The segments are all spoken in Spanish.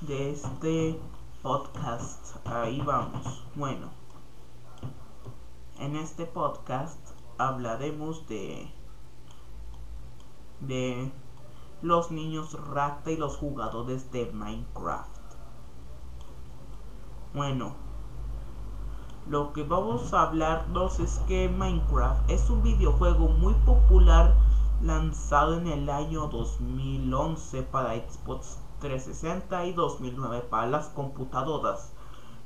de este podcast. Ahí vamos. Bueno, en este podcast hablaremos de de los niños rata y los jugadores de Minecraft. Bueno, lo que vamos a hablarnos es que Minecraft es un videojuego muy popular lanzado en el año 2011 para Xbox 360 y 2009 para las computadoras.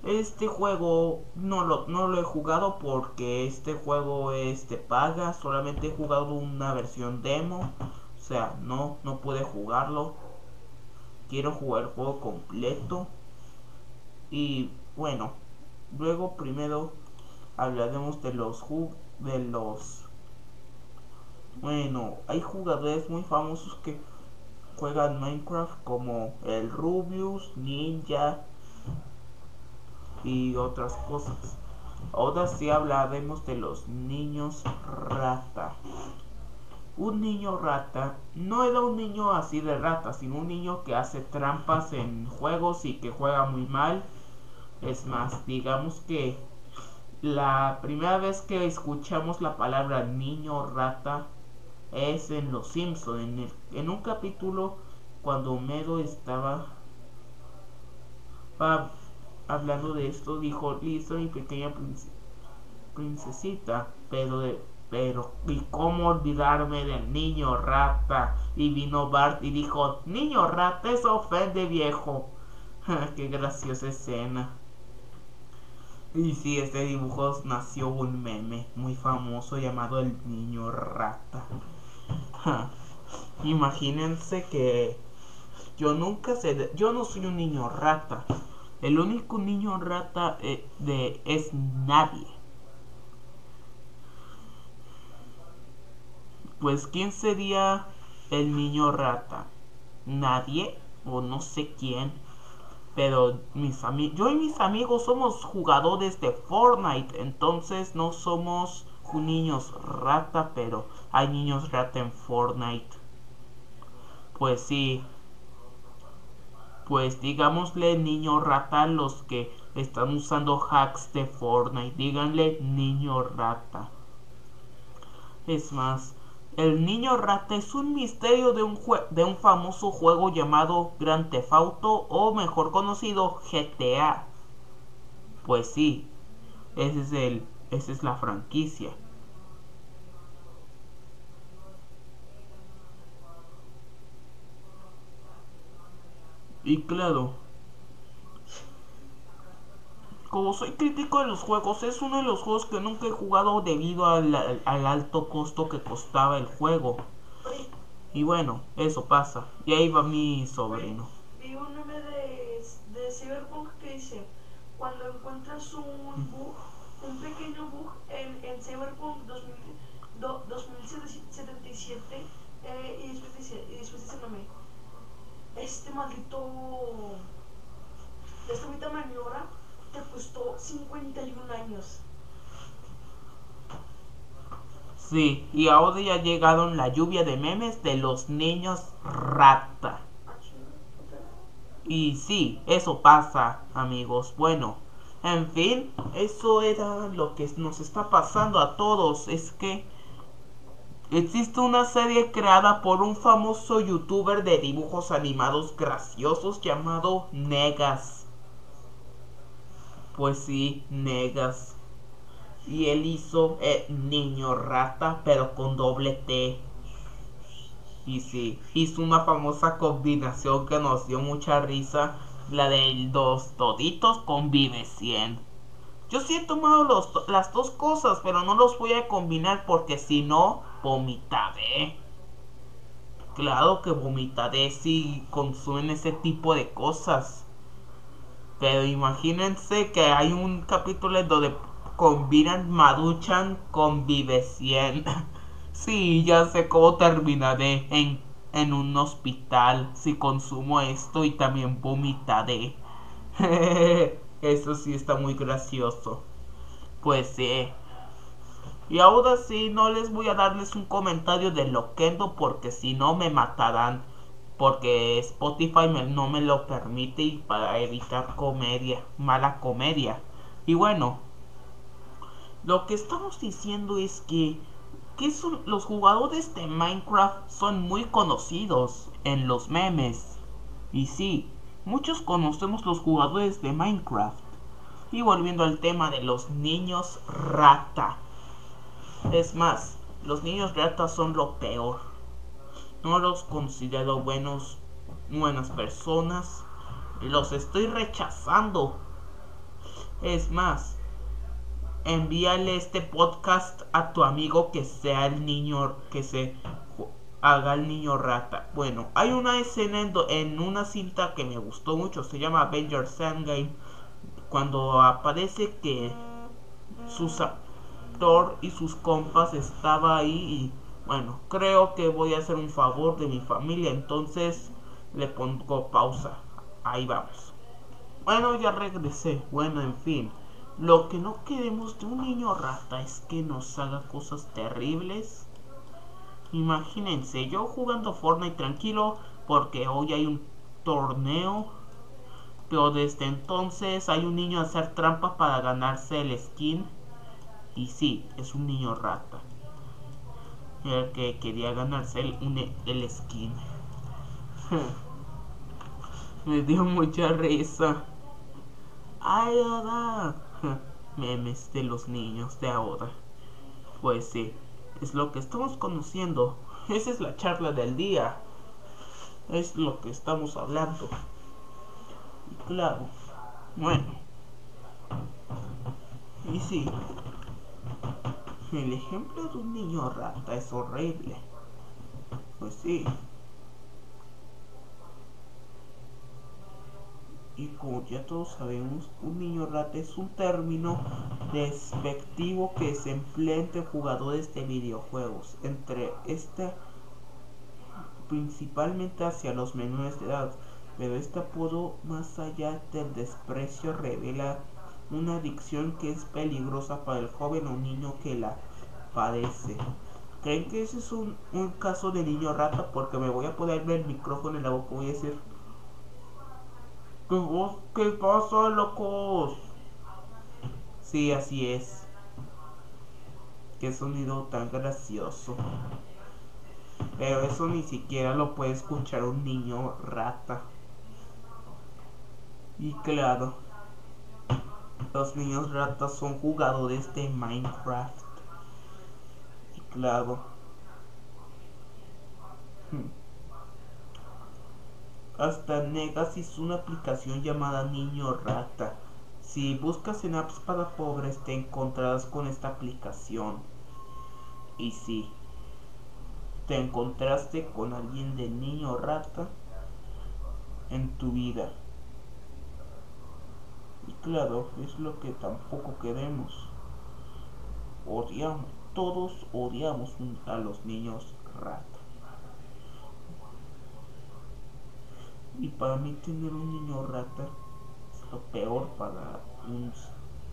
Este juego no lo, no lo he jugado porque este juego este paga, solamente he jugado una versión demo, o sea, no, no pude jugarlo. Quiero jugar el juego completo. Y bueno, luego primero hablaremos de los de los bueno, hay jugadores muy famosos que juegan Minecraft como el Rubius, Ninja y otras cosas. Ahora sí hablaremos de los niños rata. Un niño rata no era un niño así de rata, sino un niño que hace trampas en juegos y que juega muy mal. Es más, digamos que la primera vez que escuchamos la palabra niño rata es en Los Simpson, en, en un capítulo cuando Homero estaba hablando de esto, dijo, listo mi pequeña princesita, pero pero y cómo olvidarme del niño rata y vino Bart y dijo niño rata eso ofende viejo. Qué graciosa escena. Y sí este dibujo nació un meme muy famoso llamado el niño rata Imagínense que yo nunca sé, yo no soy un niño rata. El único niño rata eh, de es nadie. Pues quién sería el niño rata? Nadie o no sé quién. Pero mis yo y mis amigos somos jugadores de Fortnite, entonces no somos niños rata, pero hay niños rata en Fortnite. Pues sí. Pues digámosle niño rata a los que están usando hacks de Fortnite. Díganle niño rata. Es más, el niño rata es un misterio de un, de un famoso juego llamado Grand Theft Auto o mejor conocido GTA. Pues sí, ese es el, esa es la franquicia. Y claro, como soy crítico de los juegos, es uno de los juegos que nunca he jugado debido al, alto costo que costaba el juego. Y bueno, eso pasa. Y ahí va mi sobrino. Vi un meme de, de Cyberpunk que dice, cuando encuentras un bug, un pequeño bug en, en Cyberpunk 2000, 2077, eh, y después dice, y después dice no me este maldito. Esta maldita maniobra te costó 51 años. Sí, y ahora ya llegaron la lluvia de memes de los niños rata. Y sí, eso pasa, amigos. Bueno, en fin, eso era lo que nos está pasando a todos. Es que Existe una serie creada por un famoso youtuber de dibujos animados graciosos llamado Negas. Pues sí, Negas. Y él hizo el Niño Rata, pero con doble T. Y sí, hizo una famosa combinación que nos dio mucha risa, la de dos toditos con Vive 100. Yo sí he tomado las dos cosas, pero no los voy a combinar porque si no, vomitaré. Claro que vomitaré si consumen ese tipo de cosas. Pero imagínense que hay un capítulo donde combinan Maruchan con Vive 100. sí, ya sé cómo terminaré en, en un hospital si consumo esto y también vomitaré. Eso sí está muy gracioso. Pues sí. Y ahora sí, no les voy a darles un comentario de Loquendo porque si no me matarán. porque Spotify no me lo permite y para evitar comedia, mala comedia. Y bueno, lo que estamos diciendo es que, que los jugadores de Minecraft son muy conocidos en los memes. Y sí, muchos conocemos los jugadores de Minecraft. Y volviendo al tema de los niños rata. Es más, los niños rata son lo peor. No los considero buenos, buenas personas. Los estoy rechazando. Es más, envíale este podcast a tu amigo que sea el niño que se haga el niño rata. Bueno, hay una escena en, en una cinta que me gustó mucho, se llama Avengers Endgame, cuando aparece que sus y sus compas estaba ahí y bueno, creo que voy a hacer un favor de mi familia, entonces le pongo pausa. Ahí vamos. Bueno, ya regresé. Bueno, en fin. Lo que no queremos de un niño rata es que nos haga cosas terribles. Imagínense, yo jugando Fortnite tranquilo porque hoy hay un torneo. Pero desde entonces hay un niño a hacer trampa para ganarse el skin. Y sí, es un niño rata el que quería ganarse el, el skin. Me dio mucha risa. Ay, Memes de los niños de ahora. Pues sí, es lo que estamos conociendo. Esa es la charla del día. Es lo que estamos hablando. Claro, bueno. Y sí, el ejemplo de un niño rata es horrible. Pues sí. Y como ya todos sabemos, un niño rata es un término despectivo que se emplea entre jugadores de videojuegos. Entre este principalmente hacia los menores de edad. Pero este apodo, más allá del desprecio, revela una adicción que es peligrosa para el joven o niño que la padece. ¿Creen que ese es un, caso de niño rata? Porque me voy a ponerme el micrófono en la boca y voy a decir... ¿Qué, pasa, locos? Sí, así es. Qué sonido tan gracioso. Pero eso ni siquiera lo puede escuchar un niño rata. Y claro, los niños ratas son jugadores de Minecraft. Y claro. Hmm. Hasta Negas hizo una aplicación llamada Niño Rata. Si buscas en apps para pobres te encontrarás con esta aplicación. Y si te encontraste con alguien de Niño Rata en tu vida. Claro, es lo que tampoco queremos. Odiamos, todos odiamos a los niños rata. Y para mí tener un niño rata es lo peor para un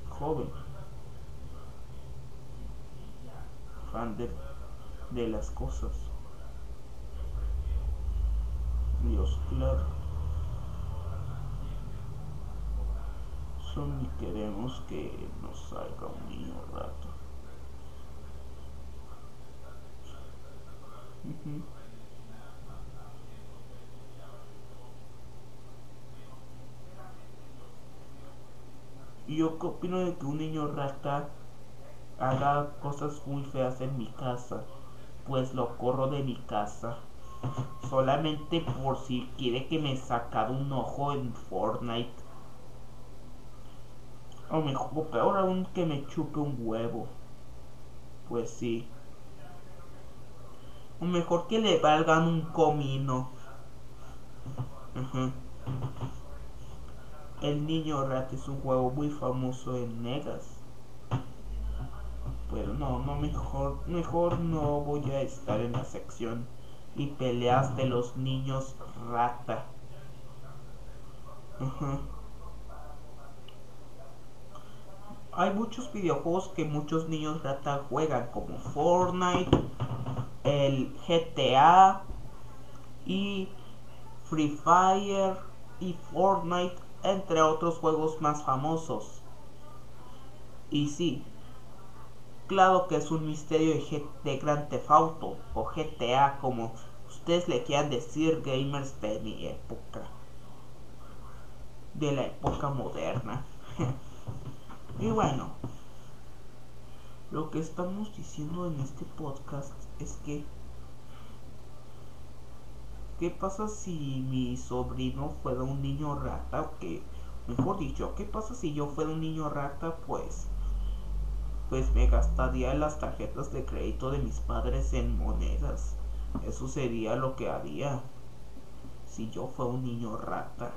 joven. Fan de las cosas. Dios, claro. Ni queremos que nos salga un niño rato. Y yo opino de que un niño rata haga cosas muy feas en mi casa, pues lo corro de mi casa. Solamente por si quiere que me saca un ojo en Fortnite o mejor, peor aún que me chupe un huevo. Pues sí. O mejor que le valgan un comino. El niño rat es un juego muy famoso en Negas. Pero no, no mejor, mejor no voy a estar en la sección y peleas de los niños rata. Hay muchos videojuegos que muchos niños rata juegan, como Fortnite, el GTA y Free Fire y Fortnite, entre otros juegos más famosos. Y sí, claro que es un misterio de, de Grand o GTA como ustedes le quieran decir gamers de mi época. De la época moderna. y bueno, lo que estamos diciendo en este podcast es que ¿Qué pasa si mi sobrino fuera un niño rata? O que, mejor dicho, ¿qué pasa si yo fuera un niño rata? Pues, pues me gastaría las tarjetas de crédito de mis padres en monedas. Eso sería lo que haría si yo fuera un niño rata.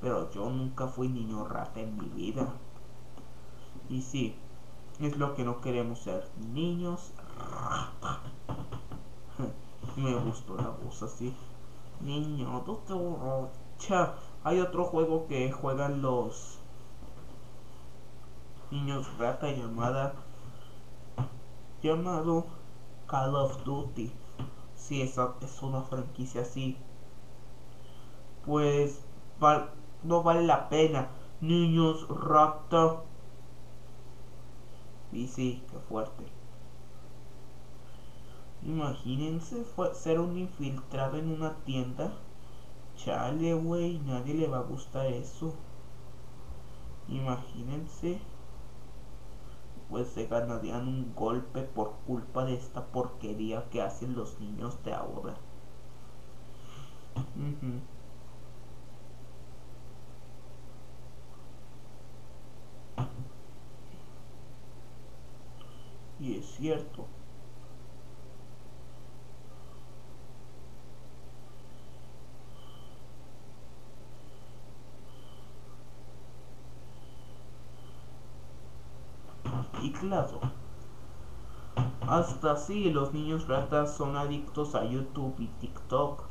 Pero yo nunca fui niño rata en mi vida. Y sí, es lo que no queremos ser, niños. Me gustó la voz así. Niño, tú te Hay otro juego que juegan los niños rata llamada llamado Call of Duty. Si esa es una franquicia así, pues no vale la pena. Niños rata. Y sí, qué fuerte. Imagínense ser un infiltrado en una tienda. Chale, güey, nadie le va a gustar eso. Imagínense. Pues se ganarían un golpe por culpa de esta porquería que hacen los niños de ahora. Y es cierto. y claro. Hasta así los niños ratas son adictos a YouTube y TikTok,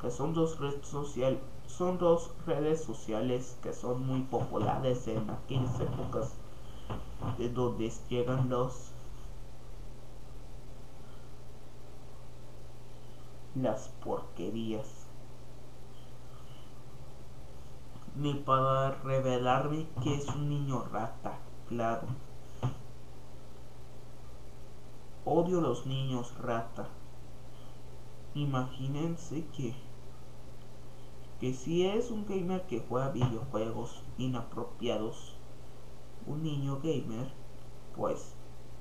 que son dos redes sociales, son dos redes sociales que son muy populares en aquellas épocas de donde llegan los las porquerías. Ni para revelarme que es un niño rata, claro. Odio los niños rata. Imagínense que que si es un gamer que juega videojuegos inapropiados, un niño gamer, pues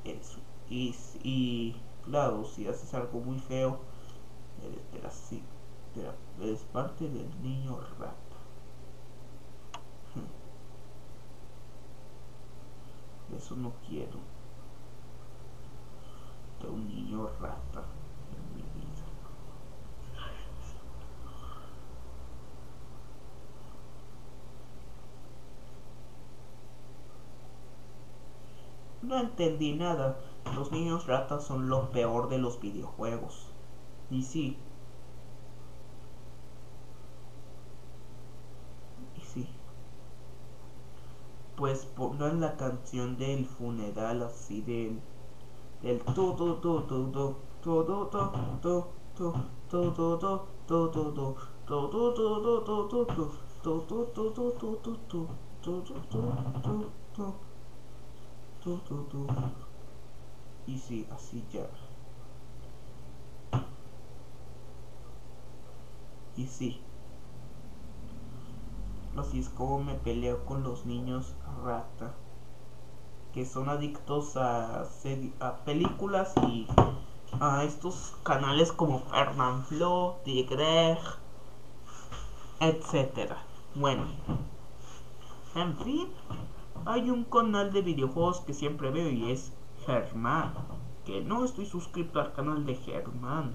es y claro, si haces algo muy feo, eres, eres parte del niño rata. Eso no quiero un niño rata en mi vida. No entendí nada. Los niños ratas son lo peor de los videojuegos. Y sí. Y sí. Pues pongan la canción del funeral así del el todo todo todo todo todo todo todo y sí, así ya. Y sí. Así es como me peleo con los niños rata que son adictos a, películas y a estos canales como Fernand Flo, Greg, etc. Bueno, en fin, hay un canal de videojuegos que siempre veo y es Germán. Que no estoy suscrito al canal de Germán.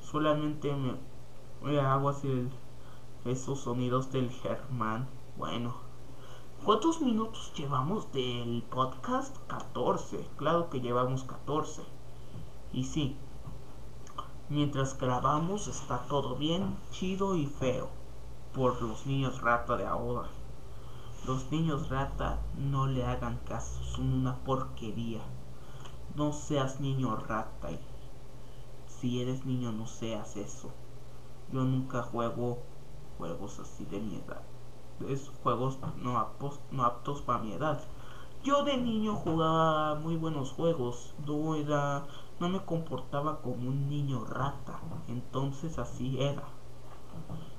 Solamente me, me hago así esos sonidos del Germán. Bueno. ¿Cuántos minutos llevamos del podcast? 14. Claro que llevamos 14. Y sí, mientras grabamos está todo bien, chido y feo. Por los niños rata de ahora. Los niños rata no le hagan caso, son una porquería. No seas niño rata. Si eres niño no seas eso. Yo nunca juego juegos así de mi edad. Es juegos no aptos, no aptos para mi edad. Yo de niño jugaba muy buenos juegos. No era, no me comportaba como un niño rata. Entonces así era.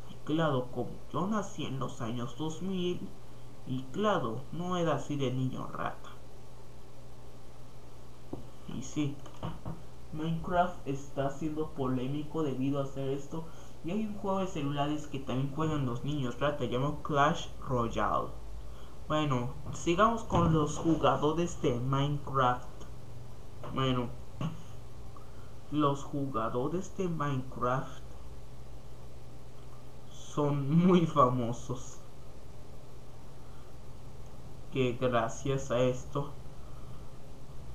Y claro, como yo nací en los años 2000, y claro, no era así de niño rata. Y sí, Minecraft está siendo polémico debido a hacer esto. Y hay un juego de celulares que también juegan los niños rata, llamado Clash Royale. Bueno, sigamos con los jugadores de Minecraft. Bueno, los jugadores de Minecraft son muy famosos. Que gracias a esto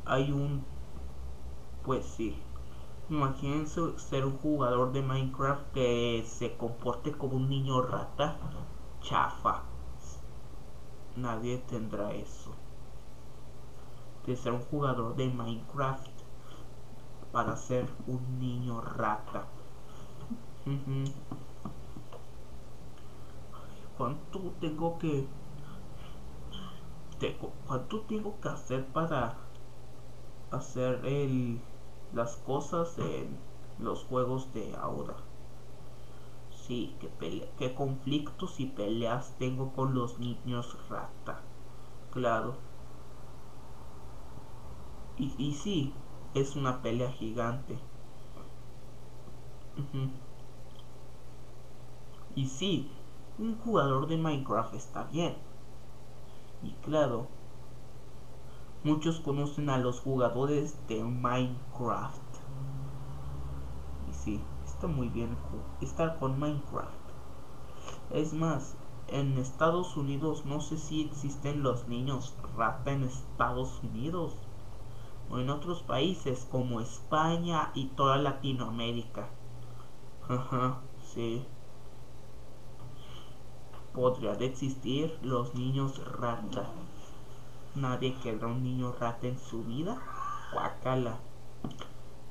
hay un pues sí. Imagínense ser un jugador de Minecraft que se comporte como un niño rata. Chafa. Nadie tendrá eso. De ser un jugador de Minecraft para ser un niño rata. ¿Cuánto tengo que... ¿Cuánto tengo que hacer para hacer el las cosas en los juegos de ahora. Sí, qué, conflictos y peleas tengo con los niños rata. Claro. Y, y sí, es una pelea gigante. Y sí, un jugador de Minecraft está bien. Y claro, Muchos conocen a los jugadores de Minecraft. Y sí, está muy bien estar con Minecraft. Es más, en Estados Unidos no sé si existen los niños rata en Estados Unidos o en otros países como España y toda Latinoamérica. Ajá, sí. Podrían existir los niños rata. Nadie querrá un niño rata en su vida. Guacala.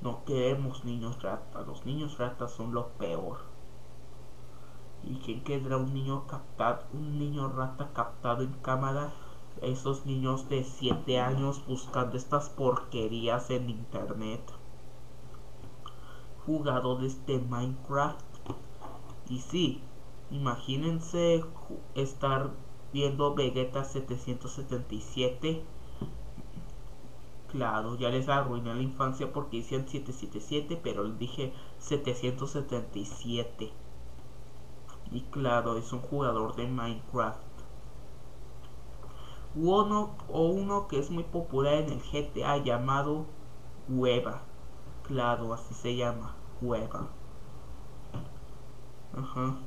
No queremos niños rata. Los niños ratas son lo peor. ¿Y quién querrá un niño captado, un niño rata captado en cámara? Esos niños de 7 años buscando estas porquerías en internet. Jugadores de Minecraft. Y sí, imagínense estar viendo Vegeta 777. Claro, ya les arruiné la infancia porque hicieron 777, pero les dije 777. Y claro, es un jugador de Minecraft. Uno o uno que es muy popular en el GTA llamado Hueva. Claro, así se llama, Hueva. Ajá.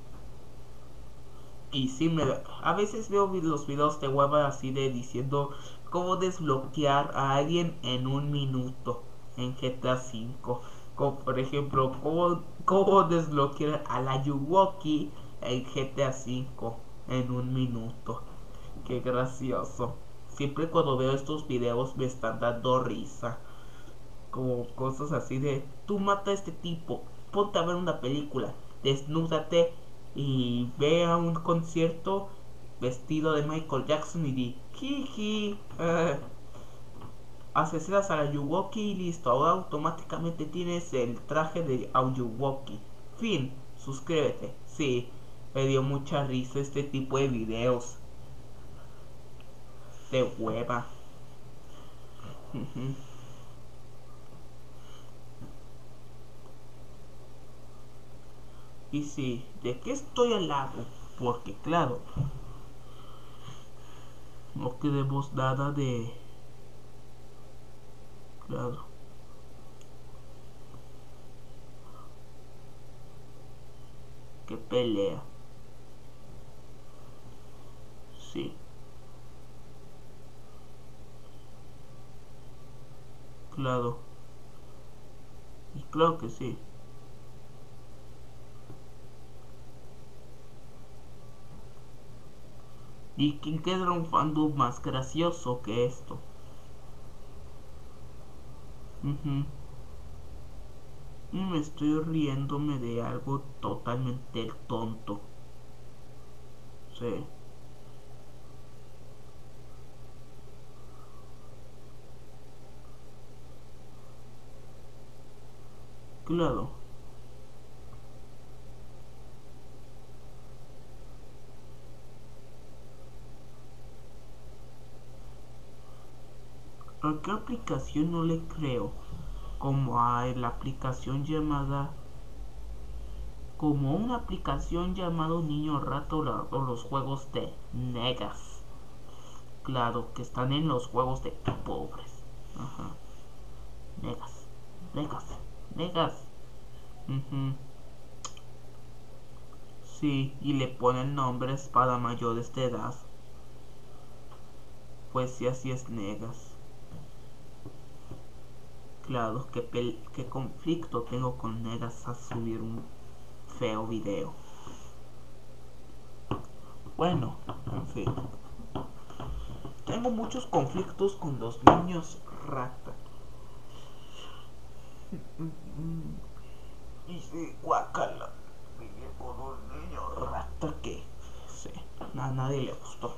Y sí, me, a veces veo los videos de hueva así de diciendo cómo desbloquear a alguien en un minuto en GTA V. Como por ejemplo, cómo, cómo desbloquear a la Yuwoki en GTA V en un minuto. Qué gracioso. Siempre cuando veo estos videos me están dando risa. Como cosas así de, tú mata a este tipo, ponte a ver una película, desnúdate y ve a un concierto vestido de Michael Jackson y di, jiji, eh, asesinas a la y listo, ahora automáticamente tienes el traje de Ayuwoki. Fin, suscríbete. Sí, me dio mucha risa este tipo de videos. De hueva. Y si, ¿de qué estoy al lado? Porque claro, no queremos nada de... Claro. Que pelea. Sí. Claro. Y claro que sí. ¿Y quién queda un fandom más gracioso que esto? Y me estoy riéndome de algo totalmente tonto. Sí. Claro. ¿A qué aplicación no le creo? Como a la aplicación llamada como una aplicación llamada Niño Rato o los juegos de Negas. Claro, que están en los juegos de pobres. Negas. Negas. Negas. Sí, y le ponen nombres para mayores de edad. Pues sí, así es Negas. Claro, qué, qué conflicto tengo con Negas a subir un feo video. Bueno, en fin. Tengo muchos conflictos con los niños rata. Y si guacala, vivir con un niño rata que sé, a nadie le gustó.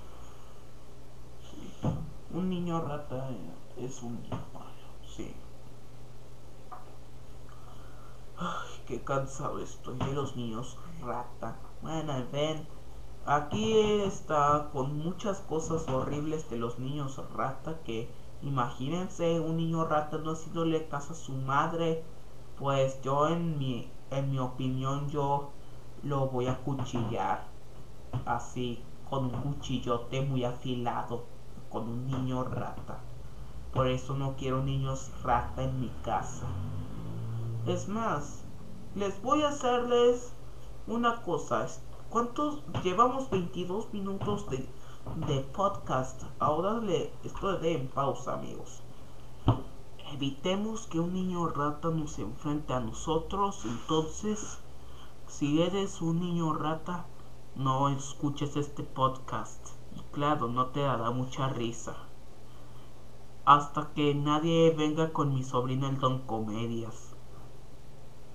Un niño rata es un niño malo, sí. Ay, qué cansado estoy de los niños rata. Bueno, ven. Aquí está con muchas cosas horribles de los niños rata que imagínense un niño rata no haciéndole caso a su madre. Pues yo en mi en mi opinión yo lo voy a cuchillar así con un cuchillote muy afilado con un niño rata. Por eso no quiero niños rata en mi casa. Es más, les voy a hacerles una cosa. ¿Cuántos? Llevamos 22 minutos de, de podcast. Ahora le estoy en pausa, amigos. Evitemos que un niño rata nos enfrente a nosotros. Entonces, si eres un niño rata, no escuches este podcast. Y claro, no te dará mucha risa. Hasta que nadie venga con mi sobrino el Don Comedias.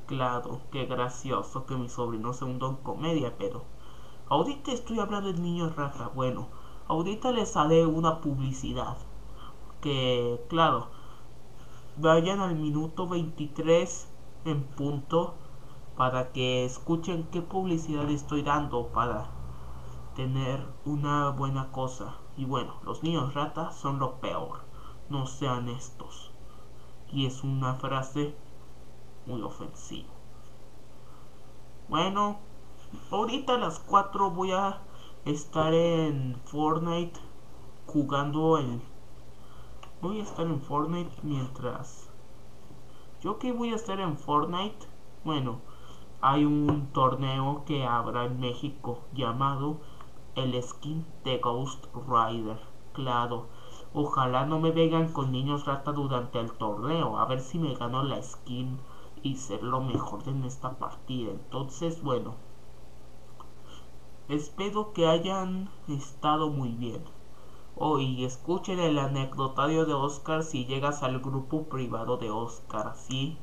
Claro, qué gracioso que mi sobrino sea un don comedia, pero ahorita estoy hablando de niños rata. Bueno, ahorita les haré una publicidad. Que, claro, vayan al minuto 23 en punto para que escuchen qué publicidad estoy dando para tener una buena cosa. Y bueno, los niños rata son lo peor. No sean estos. Y es una frase muy ofensivo. Bueno, ahorita a las 4 voy a estar en Fortnite jugando el... Voy a estar en Fortnite mientras... Yo que voy a estar en Fortnite, bueno, hay un torneo que habrá en México llamado el skin de Ghost Rider. Claro, ojalá no me vengan con niños rata durante el torneo, a ver si me gano la skin y ser lo mejor en esta partida. Entonces, bueno, espero que hayan estado muy bien. Hoy escuchen el anecdotario de Oscar si llegas al grupo privado de Oscar. Así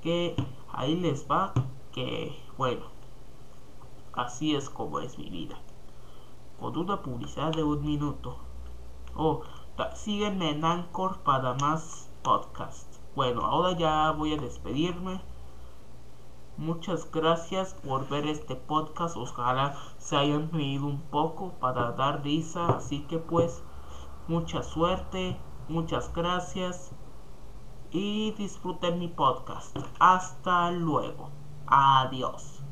que ahí les va que, bueno, así es como es mi vida. Con una publicidad de un minuto. Oh, sígueme en Anchor para más podcasts. Bueno, ahora ya voy a despedirme. Muchas gracias por ver este podcast. Ojalá se hayan reído un poco para dar risa. Así que pues, mucha suerte, muchas gracias y disfruten mi podcast. Hasta luego. Adiós.